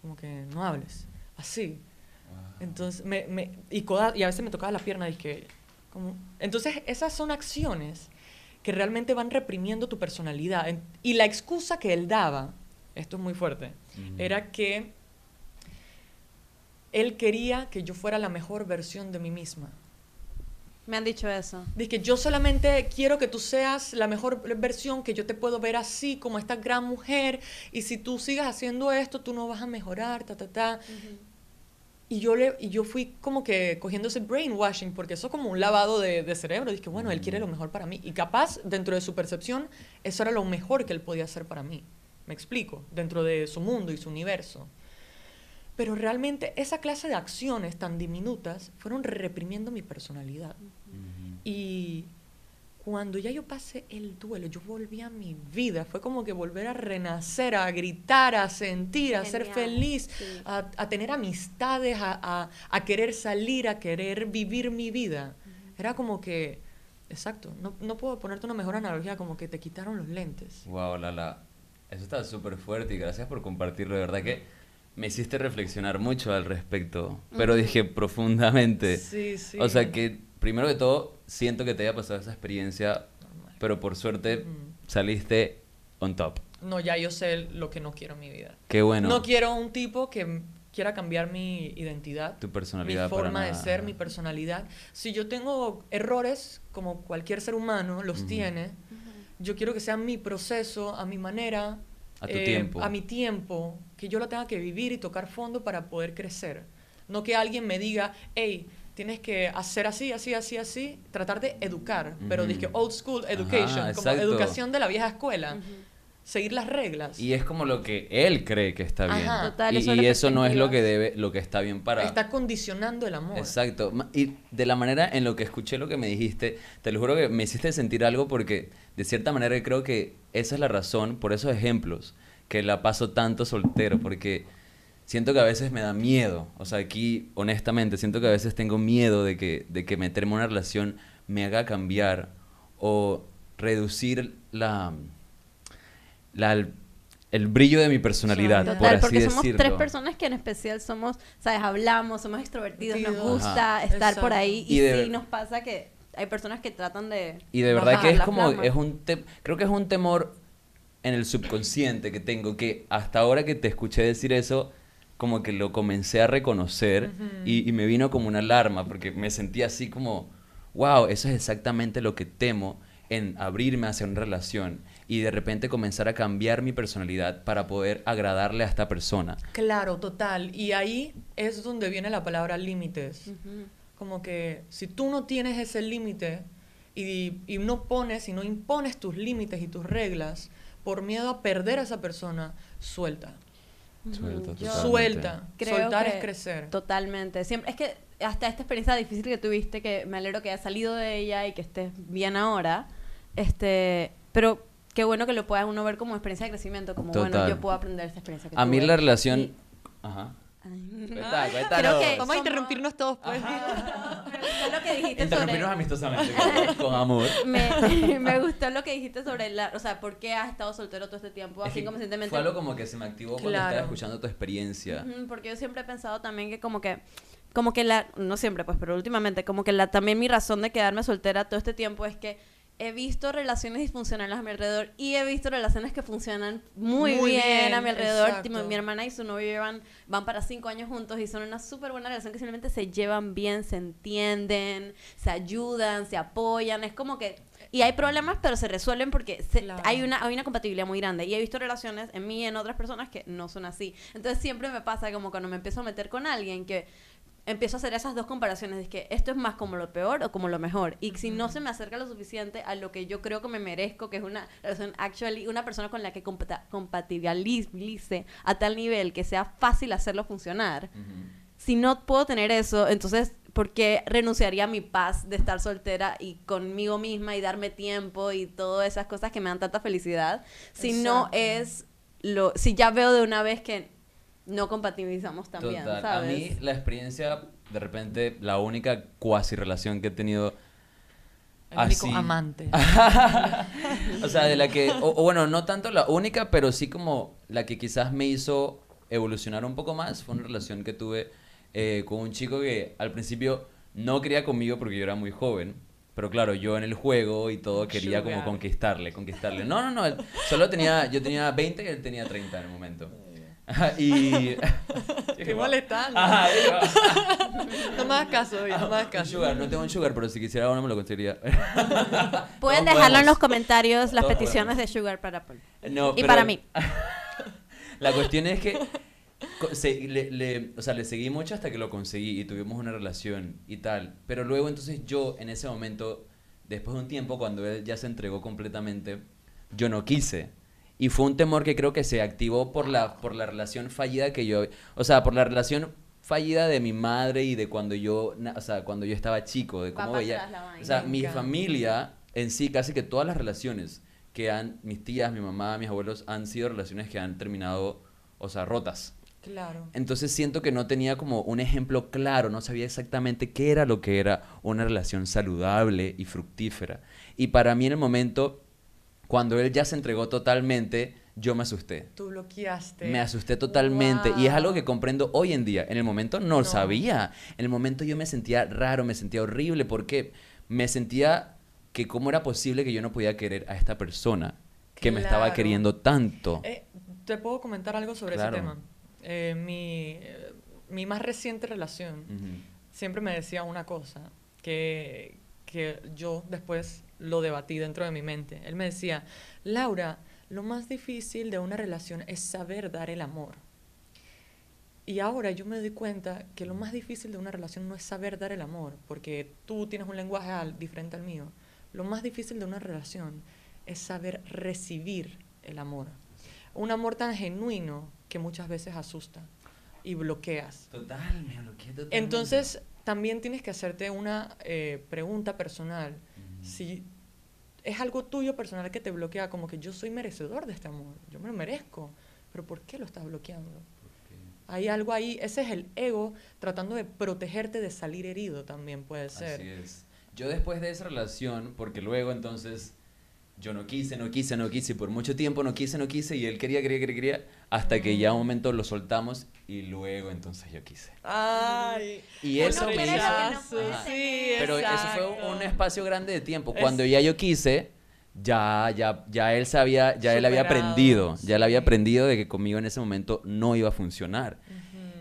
S1: como que no hables, así. Entonces, me, me, y, coda- y a veces me tocaba la pierna que, como, entonces esas son acciones que realmente van reprimiendo tu personalidad. En- y la excusa que él daba, esto es muy fuerte,
S3: Ujú.
S1: era que él quería que yo fuera la mejor versión de mí misma.
S2: Me han dicho eso.
S1: Dice que yo solamente quiero que tú seas la mejor versión, que yo te puedo ver así, como esta gran mujer, y si tú sigas haciendo esto, tú no vas a mejorar, ta, ta, ta. Y yo, le, y yo fui como que cogiendo ese brainwashing, porque eso es como un lavado de, de cerebro. Dije, bueno, él quiere lo mejor para mí. Y capaz, dentro de su percepción, eso era lo mejor que él podía hacer para mí. Me explico, dentro de su mundo y su universo. Pero realmente esa clase de acciones tan diminutas fueron reprimiendo mi personalidad. Y cuando ya yo pasé el duelo, yo volví a mi vida. Fue como que volver a renacer, a gritar, a sentir, a ser feliz,
S2: sí.
S1: a, a tener amistades, a, a- a querer salir, a querer vivir mi vida. Era como que, exacto, no, no puedo ponerte una mejor analogía, como que te quitaron los lentes.
S3: Wow, Lala. Eso está súper fuerte y gracias por compartirlo. De verdad que me hiciste reflexionar mucho al respecto. Pero dije profundamente.
S1: Sí, sí.
S3: O sea que, primero de todo, siento que te haya pasado esa experiencia,
S1: Normal.
S3: pero por suerte
S1: Ujú.
S3: saliste on top.
S1: No, ya yo sé lo que no quiero en mi vida.
S3: Qué bueno.
S1: No quiero un tipo que quiera cambiar mi identidad.
S3: Tu personalidad
S1: Mi forma de ser, mi personalidad. Si yo tengo errores, como cualquier ser humano los
S3: Ujú.
S1: tiene, yo quiero que sea mi proceso, a mi manera,
S3: A tu tiempo.
S1: a mi tiempo, que yo lo tenga que vivir y tocar fondo para poder crecer. No que alguien me diga, hey, tienes que hacer así, así, así, así, tratar de educar, pero dije old school
S3: Ajá,
S1: education, como
S3: exacto.
S1: educación de la vieja escuela, seguir las reglas.
S3: Y es como lo que él cree que está bien.
S1: Ajá.
S2: Total,
S3: y
S2: eso es
S3: y
S2: lo
S3: eso no es lo que debe, lo que está bien para.
S1: Está condicionando el amor.
S3: Exacto. Y de la manera en lo que escuché lo que me dijiste, te lo juro que me hiciste sentir algo porque de cierta manera creo que esa es la razón, por esos ejemplos, que la paso tanto soltero, porque siento que a veces me da miedo. O sea, aquí, honestamente, siento que a veces tengo miedo de que, de que meterme en una relación me haga cambiar o reducir la, la el brillo de mi personalidad,
S1: Total,
S3: por así
S2: porque somos
S3: decirlo.
S2: tres personas que en especial somos, sabes, hablamos, somos extrovertidos, nos gusta
S1: Ajá.
S2: estar por ahí
S3: Y
S2: y,
S3: de-
S2: sí nos pasa que hay personas que tratan de
S3: Y de verdad que es como,
S2: flama.
S3: es un te- creo que es un temor en el subconsciente que tengo, que hasta ahora que te escuché decir eso, como que lo comencé a reconocer
S1: Ujú.
S3: y, y me vino como una alarma, porque me sentí así como, wow, eso es exactamente lo que temo en abrirme hacia una relación y de repente comenzar a cambiar mi personalidad para poder agradarle a esta persona.
S1: Claro, total. Y ahí es donde viene la palabra límites.
S2: Ujú.
S1: Como que si tú no tienes ese límite y, y no pones y no impones tus límites y tus reglas por miedo a perder a esa persona, suelta.
S3: Suelta,
S2: Yo.
S1: Suelta.
S2: creo
S1: Soltar
S2: que
S1: es crecer.
S2: Totalmente. Siempre, es que hasta esta experiencia difícil que tuviste, que me alegro que hayas salido de ella y que estés bien ahora, este, pero qué bueno que lo pueda uno ver como experiencia de crecimiento, como bueno,
S3: Total.
S2: yo puedo aprender esta experiencia que
S3: A mí la relación...
S2: Y-
S3: Ajá.
S2: Ay.
S3: Cuenta,
S2: Creo
S3: cuéntanos.
S2: que
S1: Vamos a interrumpirnos todos, pues.
S2: gustó lo que dijiste
S3: Interrumpirnos
S2: sobre...
S3: amistosamente, con, con amor.
S2: Me, me gustó lo que dijiste sobre la... O sea, ¿por qué has estado soltero todo este tiempo?
S3: Es
S2: Así
S3: que
S2: conscientemente.
S3: Fue algo como que se me activó cuando
S1: Claro.
S3: estaba escuchando tu experiencia.
S2: Porque yo siempre he pensado también que como que como que la no siempre pues pero últimamente como que la también mi razón de quedarme soltera todo este tiempo es que he visto relaciones disfuncionales a mi alrededor y he visto relaciones que funcionan muy,
S1: Muy
S2: bien,
S1: bien,
S2: a mi alrededor. Tipo, mi hermana y su novio llevan, van para cinco años juntos y son una súper buena relación que simplemente se llevan bien, se entienden, se ayudan, se apoyan. Es como que... Y hay problemas, pero se resuelven porque se-
S1: Claro.
S2: hay, una, hay una compatibilidad muy grande. Y he visto relaciones en mí y en otras personas que no son así. Entonces siempre me pasa como cuando me empiezo a meter con alguien que empiezo a hacer esas dos comparaciones de que esto es más como lo peor o como lo mejor. Y si no se me acerca lo suficiente a lo que yo creo que me merezco, que es una relación actually, una persona con la que compatibilice a tal nivel que sea fácil hacerlo funcionar.
S3: Ujú.
S2: Si no puedo tener eso, entonces, ¿por qué renunciaría a mi paz de estar soltera y conmigo misma y darme tiempo y todas esas cosas que me dan tanta felicidad? Si no
S1: Exacto.
S2: es lo, si ya veo de una vez que no compatibilizamos también,
S3: Total.
S2: ¿sabes?
S3: A mí la experiencia, de repente, la única cuasi relación que he tenido
S1: El
S3: así.
S1: amante.
S3: o sea, de la que, o, o bueno, no tanto la única, pero sí como la que quizás me hizo evolucionar un poco más, fue una relación que tuve eh, con un chico que al principio no quería conmigo porque yo era muy joven. Pero claro, yo en el juego y todo quería como conquistarle, conquistarle. No, no, no, él solo tenía, yo tenía 20 y él tenía 30 en el momento. Y...
S1: Qué molestando.
S3: Ajá,
S1: No me hagas caso, oye, no me hagas caso.
S3: sugar, no tengo un sugar, pero si quisiera uno me lo conseguiría.
S2: Pueden
S3: Todos
S2: dejarlo en
S3: podemos.
S2: los comentarios las
S3: Todos
S2: peticiones
S3: podemos.
S2: de Sugar para Paul.
S3: No,
S2: Y
S3: pero
S2: para mí.
S3: La cuestión es que se- le, le- o sea, le seguí mucho hasta que lo conseguí y tuvimos una relación y tal. Pero luego entonces yo en ese momento, después de un tiempo, cuando él ya se entregó completamente, yo no quise. Y fue un temor que creo que se activó por la, por la relación fallida que yo... O sea, por la relación fallida de mi madre y de cuando yo, o sea, cuando yo estaba chico, de cómo veía...
S2: la.
S3: O sea, mi familia en sí, casi que todas las relaciones que han, mis tías, mi mamá, mis abuelos, han sido relaciones que han terminado, o sea, rotas.
S1: Claro.
S3: Entonces siento que no tenía como un ejemplo claro, no sabía exactamente qué era lo que era una relación saludable y fructífera. Y para mí en el momento, cuando él ya se entregó totalmente, yo me asusté.
S1: Tú bloqueaste.
S3: Me asusté totalmente y es algo que
S1: Wow.
S3: comprendo hoy en día. En el momento no, lo sabía. En el momento yo me sentía raro, me sentía horrible porque me sentía que cómo era posible que yo no podía querer a esta persona que me estaba queriendo tanto.
S1: Eh, ¿Te puedo comentar algo sobre
S3: Claro.
S1: ese tema? Eh, mi, eh, mi más reciente relación siempre me decía una cosa que, que yo después lo debatí dentro de mi mente. Él me decía, Laura, lo más difícil de una relación es saber dar el amor. Y ahora yo me doy cuenta que lo más difícil de una relación no es saber dar el amor, porque tú tienes un lenguaje al- diferente al mío. Lo más difícil de una relación es saber recibir el amor. Un amor tan genuino que muchas veces asusta y bloqueas.
S3: Total, me bloqueé totalmente.
S1: Entonces, también tienes que hacerte una eh, pregunta personal. Si es algo tuyo personal que te bloquea, como que yo soy merecedor de este amor, yo me lo merezco, pero ¿por qué lo estás bloqueando? Hay algo ahí, ese es el ego tratando de protegerte de salir herido también puede ser.
S3: Así es. Yo después de esa relación, porque luego entonces yo no quise, no quise, no quise, y por mucho tiempo no quise, no quise, y él quería, quería, quería, quería, hasta que ya un momento lo soltamos y luego entonces yo quise.
S1: Ay,
S3: Y eso
S2: no
S1: Ajá.
S2: tener.
S3: Pero eso fue un espacio grande de tiempo.
S1: Es-
S3: Cuando ya yo quise, ya, ya, ya él sabía, ya él había aprendido, ya él había
S1: sí.
S3: aprendido de que conmigo en ese momento no iba a funcionar.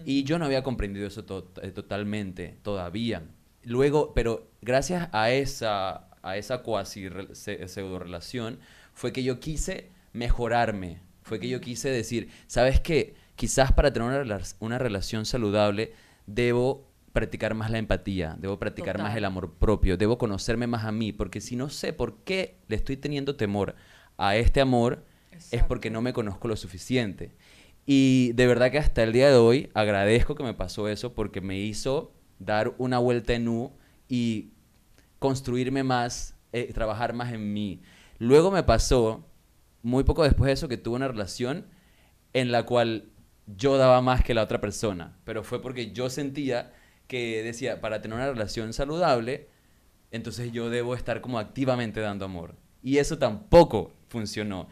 S3: Y yo no había comprendido eso to- eh, totalmente todavía. Luego, pero gracias a esa, a esa cuasi pseudo relación, fue que yo quise mejorarme. Fue que yo quise decir, ¿sabes qué? Quizás para tener una, rela- una relación saludable debo practicar más la empatía, debo practicar más el amor propio, debo conocerme más a mí, porque si no sé por qué le estoy teniendo temor a este amor, es porque no me conozco lo suficiente. Y de verdad que hasta el día de hoy agradezco que me pasó eso porque me hizo dar una vuelta en U y construirme más, eh, trabajar más en mí. Luego me pasó, muy poco después de eso, que tuve una relación en la cual yo daba más que la otra persona, pero fue porque yo sentía que decía, para tener una relación saludable, entonces yo debo estar como activamente dando amor. Y eso tampoco funcionó.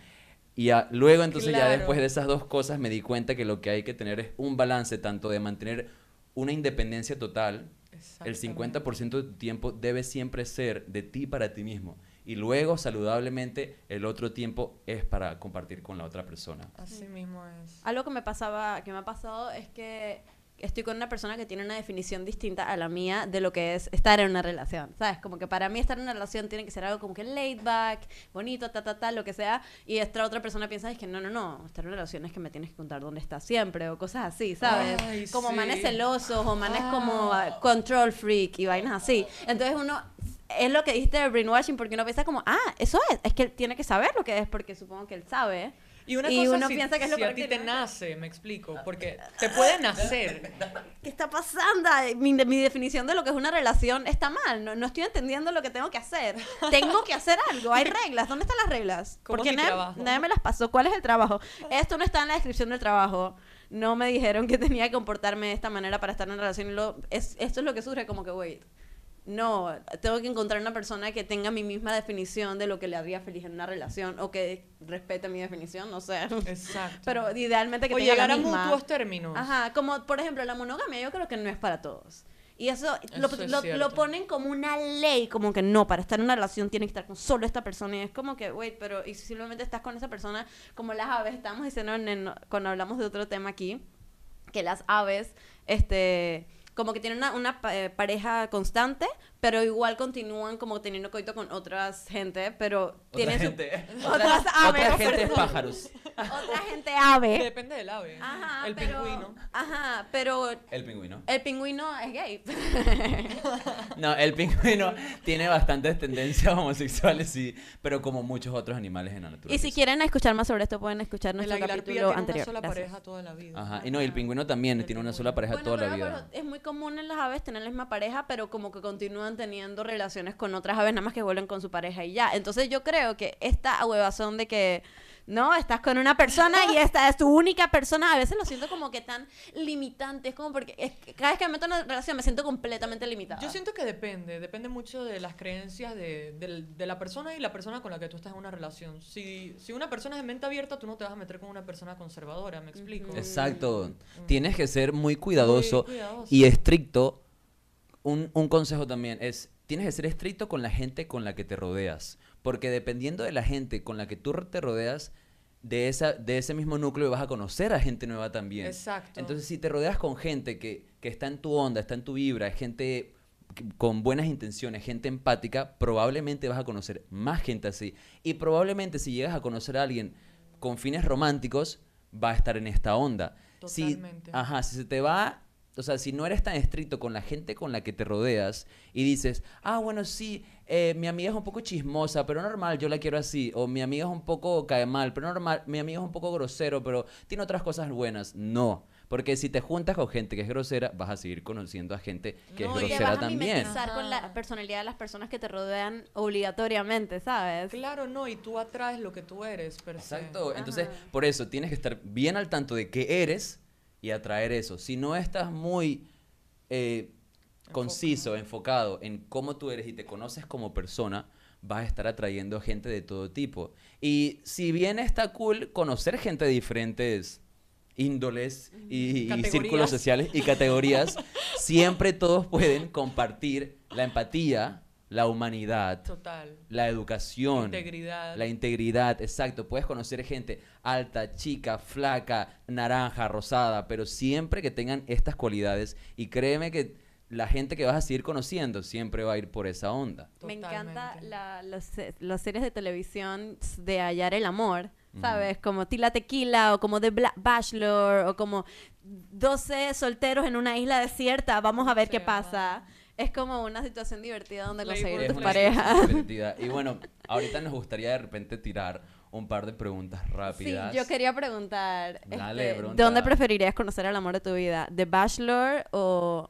S3: Y a- luego entonces ya después de esas dos cosas me di cuenta que lo que hay que tener es un balance tanto de mantener una independencia total, el
S1: Exactamente.
S3: 50% de tu tiempo debe siempre ser de ti para ti mismo. Y luego, saludablemente, el otro tiempo es para compartir con la otra persona.
S1: Así mismo es.
S2: Algo que me pasaba, que me ha pasado es que estoy con una persona que tiene una definición distinta a la mía de lo que es estar en una relación, ¿sabes? Como que para mí estar en una relación tiene que ser algo como que laid back, bonito, ta, ta, ta, lo que sea, y esta otra persona piensa es que no, no, no, estar en una relación es que me tienes que contar dónde estás siempre, o cosas así, ¿sabes?
S1: Ay,
S2: como
S1: sí.
S2: manes celosos, o manes
S1: Ah.
S2: como ah, control freak y vainas así. Entonces uno... Es lo que dijiste de brainwashing, porque uno piensa como, ah, eso es, es que él tiene que saber lo que es, porque supongo que él sabe.
S1: Y una
S2: Y
S1: cosa
S2: uno
S1: si,
S2: piensa que es lo
S1: si a ti te nace, me explico, porque te puede nacer.
S2: ¿Qué está pasando? Mi, mi definición de lo que es una relación está mal. No, no estoy entendiendo lo que tengo que hacer. Tengo que hacer algo. Hay reglas. ¿Dónde están las reglas?
S1: ¿Cómo
S2: Porque nadie, nadie me las pasó. ¿Cuál es el trabajo? Esto no está en la descripción del trabajo. No me dijeron que tenía que comportarme de esta manera para estar en relación. Lo, es, esto es lo que surge como que, wait. No, tengo que encontrar una persona que tenga mi misma definición de lo que le haría feliz en una relación o que respete mi definición, no sé.
S1: Exacto.
S2: Pero idealmente que
S1: o
S2: tenga la
S1: llegar a
S2: misma.
S1: mutuos términos.
S2: Ajá, como por ejemplo la monogamia, yo creo que no es para todos. Y eso, lo,
S1: es
S2: lo- ponen como una ley, como que no, para estar en una relación tiene que estar con solo esta persona. Y es como que, wait, pero y si simplemente estás con esa persona, como las aves, estábamos diciendo en- en- cuando hablamos de otro tema aquí, que las aves, este, como que tienen una, una eh, pareja constante, pero igual continúan como teniendo coito con otras gente, pero
S3: Otra
S2: tienen su-
S3: gente,
S2: otras
S3: otra,
S2: aves,
S3: otra gente
S2: perdón.
S3: pájaros.
S2: otra gente ave.
S1: Depende del ave.
S2: Ajá,
S1: el
S2: pero,
S1: pingüino.
S2: Ajá, pero
S3: El pingüino.
S2: el pingüino es gay.
S3: No, el pingüino tiene bastantes tendencias homosexuales, sí, pero como muchos otros animales en la
S2: y
S3: naturaleza.
S2: si quieren escuchar más sobre esto, pueden escuchar
S1: El
S2: nuestro
S1: pía
S2: capítulo
S1: tiene
S2: anterior.
S1: una sola
S2: Gracias.
S1: pareja toda la vida.
S3: Ajá, y no, y el pingüino también
S1: El
S3: tiene una sola pareja
S2: Bueno,
S3: toda la vida.
S2: pero es muy común en las aves tener la misma pareja, pero como que continúan teniendo relaciones con otras aves, nada más que vuelven con su pareja y ya. Entonces yo creo que esta huevazón de que, no, estás con una persona y esta es tu única persona, a veces lo siento como que tan limitante. Es como porque es que cada vez que me meto en una relación me siento completamente limitada.
S1: Yo siento que depende, depende mucho de las creencias de, del- de la persona y la persona con la que tú estás en una relación. Si, si una persona es de mente abierta, tú no te vas a meter con una persona conservadora, ¿me explico?
S3: Exacto. Tienes que ser muy cuidadoso,
S1: Muy cuidadoso.
S3: y estricto. Un, un consejo también es, tienes que ser estricto con la gente con la que te rodeas. Porque dependiendo de la gente con la que tú te rodeas, de, esa, de ese mismo núcleo vas a conocer a gente nueva también.
S1: Exacto.
S3: Entonces, si te rodeas con gente que, que está en tu onda, está en tu vibra, es gente con buenas intenciones, gente empática, probablemente vas a conocer más gente así. Y probablemente si llegas a conocer a alguien con fines románticos, va a estar en esta onda. Si,
S1: Totalmente.
S3: ajá, si se te va, o sea, si no eres tan estricto con la gente con la que te rodeas y dices, ah, bueno, sí, eh, mi amiga es un poco chismosa, pero normal, yo la quiero así. O mi amiga es un poco cae mal, pero normal, mi amiga es un poco grosero, pero tiene otras cosas buenas. No. Porque si te juntas con gente que es grosera, vas a seguir conociendo a gente que
S1: No,
S3: es
S1: y
S2: te
S3: grosera
S2: vas a
S3: también.
S2: con la personalidad de las personas que te rodean obligatoriamente, ¿sabes?
S1: Claro, no, y tú atraes lo que tú eres, per se.
S3: Exacto. Entonces,
S2: Ajá.
S3: por eso tienes que estar bien al tanto de qué eres y atraer eso. Si no estás muy eh, conciso, enfocado en cómo tú eres y te conoces como persona, vas a estar atrayendo gente de todo tipo. Y si bien está cool conocer gente de diferentes índoles y, círculos sociales y categorías, siempre todos pueden compartir la empatía, la humanidad,
S1: Total.
S3: la educación,
S1: Integridad.
S3: la integridad, exacto. Puedes conocer gente alta, chica, flaca, naranja, rosada, pero siempre que tengan estas cualidades. Y créeme que la gente que vas a seguir conociendo siempre va a ir por esa onda.
S2: Me encanta la, los, las series de televisión de hallar el amor, ¿sabes? Como Tila Tequila o como The Bla- Bachelor o como 12 solteros en una isla desierta, vamos a ver qué pasa. Es como una situación divertida donde conseguir
S3: Es
S2: tus
S3: una
S2: parejas.
S3: divertida. Y bueno, ahorita nos gustaría de repente tirar un par de preguntas
S2: Sí,
S3: rápidas.
S2: yo quería preguntar,
S3: Dale,
S2: este,
S3: pregunta.
S2: ¿dónde preferirías conocer al amor de tu vida? ¿The Bachelor o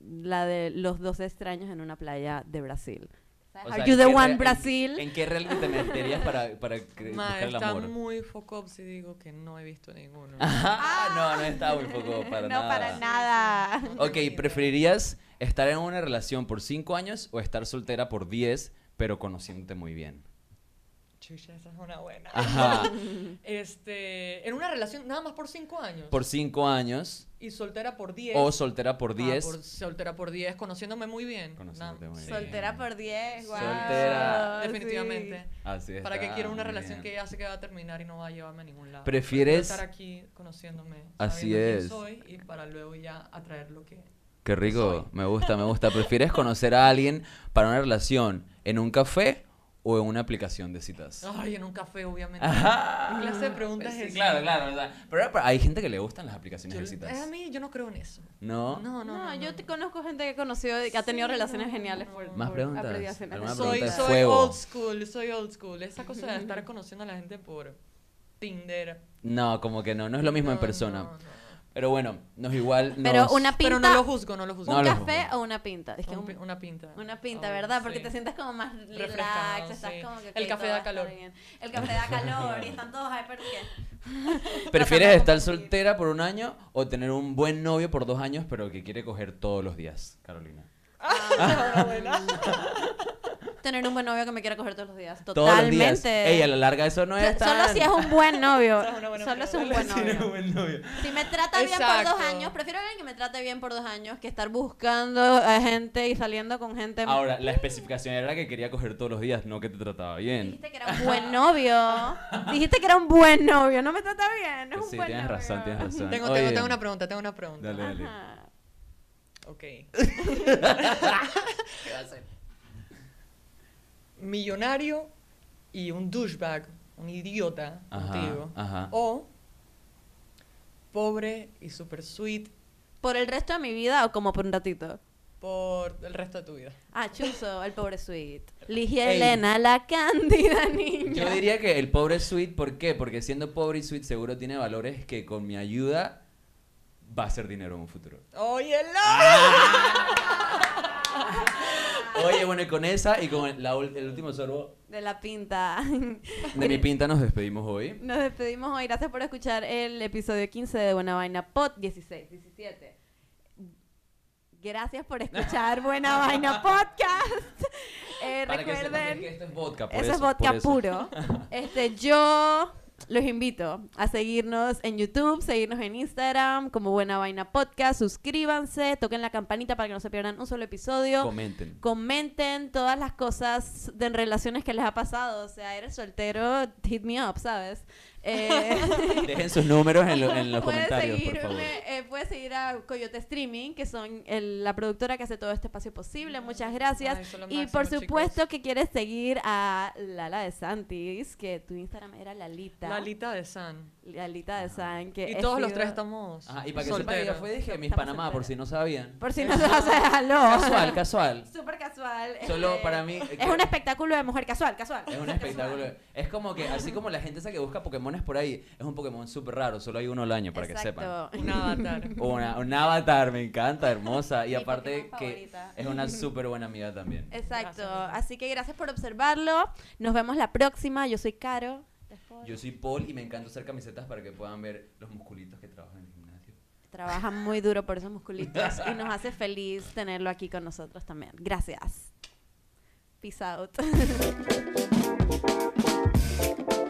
S2: la de los dos extraños en una playa de Brasil?
S3: O
S2: Are
S3: sea,
S2: you
S3: ¿en
S2: the
S3: qué
S2: one, Brasil?
S3: ¿En, qué reality te meterías para, para cre-
S1: Ma,
S3: buscar el
S1: está
S3: amor?
S1: muy foco si digo que no he visto ninguno.
S3: Ah, no, no está muy poco para
S2: no
S3: nada.
S2: para nada.
S3: Ok, ¿preferirías estar en una relación por 5 años o estar soltera por 10, pero conociéndote muy bien?
S1: Chucha, esa es una buena.
S3: Ajá.
S1: Este, en una relación nada más por cinco años.
S3: Por 5 años
S1: y soltera por 10.
S3: o soltera por
S1: Ah,
S3: 10.
S1: por soltera por 10, conociéndome muy bien.
S3: Conociéndote muy
S1: sí.
S3: bien.
S2: Soltera por 10, guau.
S3: Soltera.
S1: Definitivamente.
S3: Así
S1: ¿Para qué quiero una relación
S3: bien.
S1: que ya sé que va a terminar y no va a llevarme a ningún lado?
S3: ¿Prefieres-
S1: Prefiero estar aquí conociéndome.
S3: Así
S1: sabiendo quién
S3: es.
S1: soy y para luego ya atraer lo que.
S3: Qué rico,
S1: Soy.
S3: me gusta, me gusta. ¿Prefieres conocer a alguien para una relación en un café o en una aplicación de citas?
S1: Ay, en un café, obviamente.
S3: Ajá.
S1: ¿Qué clase de preguntas
S3: Sí,
S1: es esa?
S3: claro, claro. o sea, pero, pero hay gente que le gustan las aplicaciones
S1: Yo-
S3: de citas.
S1: eh, a mí yo no creo en eso.
S3: ¿No?
S1: No, no,
S2: No,
S1: no.
S2: yo
S1: no.
S2: te conozco gente que he conocido que ha tenido
S1: Sí,
S2: relaciones
S1: no,
S2: geniales
S1: no,
S2: por.
S3: Más
S2: por
S3: preguntas.
S2: aplicaciones.
S3: ¿Alguna
S1: soy
S3: pregunta de
S1: soy
S3: fuego?
S1: old school, soy old school. Esa cosa de estar conociendo a la gente por Tinder.
S3: No, como que no, no es lo mismo en
S1: No,
S3: persona. Pero bueno, nos igual nos...
S2: Pero una pinta,
S1: Pero no lo juzgo, no lo juzgo.
S2: un
S3: No
S2: café
S3: juzgo.
S2: o una pinta. Es que
S1: Un
S2: un-
S1: pi- una pinta.
S2: una pinta,
S1: Oh,
S2: ¿verdad? Porque
S1: sí.
S2: te sientes como más relax, estás
S1: sí.
S2: como que
S1: El
S2: ok,
S1: café da calor.
S2: bien. El café da calor y están todos ahí porque
S3: ¿Prefieres estar soltera por un año o tener un buen novio por dos años pero que quiere coger todos los días, Carolina?
S2: tener un buen novio que me quiera coger todos los días.
S3: Todos los días.
S2: Totalmente.
S3: Ey, a la larga eso no es tan...
S2: Solo si es un buen novio. Solo si es un buen novio.
S3: un buen novio.
S2: Si me trata bien por dos años, prefiero a alguien que me trate bien por dos años que estar buscando a gente y saliendo con gente.
S3: Ahora, la especificación era que quería coger todos los días, no que te trataba bien.
S2: Dijiste que era un buen novio. Dijiste que era un buen novio. No me trata bien. Es un
S3: Sí,
S2: buen
S3: tienes
S2: novio.
S3: razón, tienes razón.
S1: Tengo, tengo, tengo una pregunta, tengo una pregunta.
S3: Dale, dale.
S2: Ajá.
S1: Ok. Millonario y un douchebag, un idiota
S3: Ajá,
S1: contigo.
S3: ajá.
S1: O pobre y super sweet
S2: ¿Por el resto de mi vida o como por un ratito?
S1: por el resto de tu vida.
S2: Ah, Chuzo, el pobre sweet. Ligia
S3: Ey.
S2: Elena, la cándida niña.
S3: Yo diría que el pobre sweet, ¿por qué? Porque siendo pobre y sweet seguro tiene valores que con mi ayuda va a ser dinero en un futuro.
S1: ¡Oye,
S3: Oye, bueno, y con esa y con la el último sorbo
S2: De la pinta.
S3: de mi pinta nos despedimos hoy.
S2: Nos despedimos hoy. Gracias por escuchar el episodio 15 de Buena Vaina Pod 16, 17. Gracias por escuchar Buena Vaina Podcast. Eh,
S3: Para que
S2: recuerden,
S3: que esto es vodka, por
S2: eso,
S3: eso,
S2: es vodka
S3: por eso.
S2: puro. Este, yo los invito a seguirnos en YouTube, seguirnos en Instagram como Buena Vaina Podcast. Suscríbanse, toquen la campanita para que no se pierdan un solo episodio.
S3: Comenten.
S2: Comenten todas las cosas de relaciones que les ha pasado. O sea, eres soltero, hit me up, ¿sabes? Eh,
S3: Dejen sus números en, lo- en los comentarios, por
S2: seguirme,
S3: favor.
S2: eh, puedes seguir a Coyote Streaming, que son el- la productora que hace todo este espacio posible. Muchas gracias.
S1: Ay,
S2: y
S1: máximo,
S2: por supuesto
S1: chicos.
S2: que quieres seguir a Lala de Santis, que tu Instagram era Lalita.
S1: Lalita de San.
S2: Lalita de San. Que
S1: Y todos los tres estamos
S3: Ajá, y para que sepan, ella
S1: solteros.
S3: fue dije
S2: Estamos
S3: Panamá, por si no sabían.
S2: Por si no aló.
S3: Casual, casual.
S2: Súper casual.
S3: Solo
S2: este,
S3: para mí,
S2: Es
S3: que-
S2: un espectáculo de mujer casual, casual.
S3: Es un espectáculo. Es como que, así como la gente esa que busca Pokémones por ahí, es un Pokémon súper raro, solo hay uno al año para que sepan.
S2: Exacto.
S1: Un avatar.
S3: Una, un avatar, me encanta, hermosa. Y
S2: Mi
S3: aparte
S2: Pokémon
S3: que
S2: favorita.
S3: es una súper buena amiga también.
S2: Exacto. Así que gracias por observarlo. Nos vemos la próxima. Yo soy Caro.
S3: Yo soy Paul y me encanta usar camisetas para que puedan ver los musculitos que trabajan en el gimnasio.
S2: Trabaja muy duro por esos musculitos y nos hace feliz tenerlo aquí con nosotros también. Gracias. Peace out.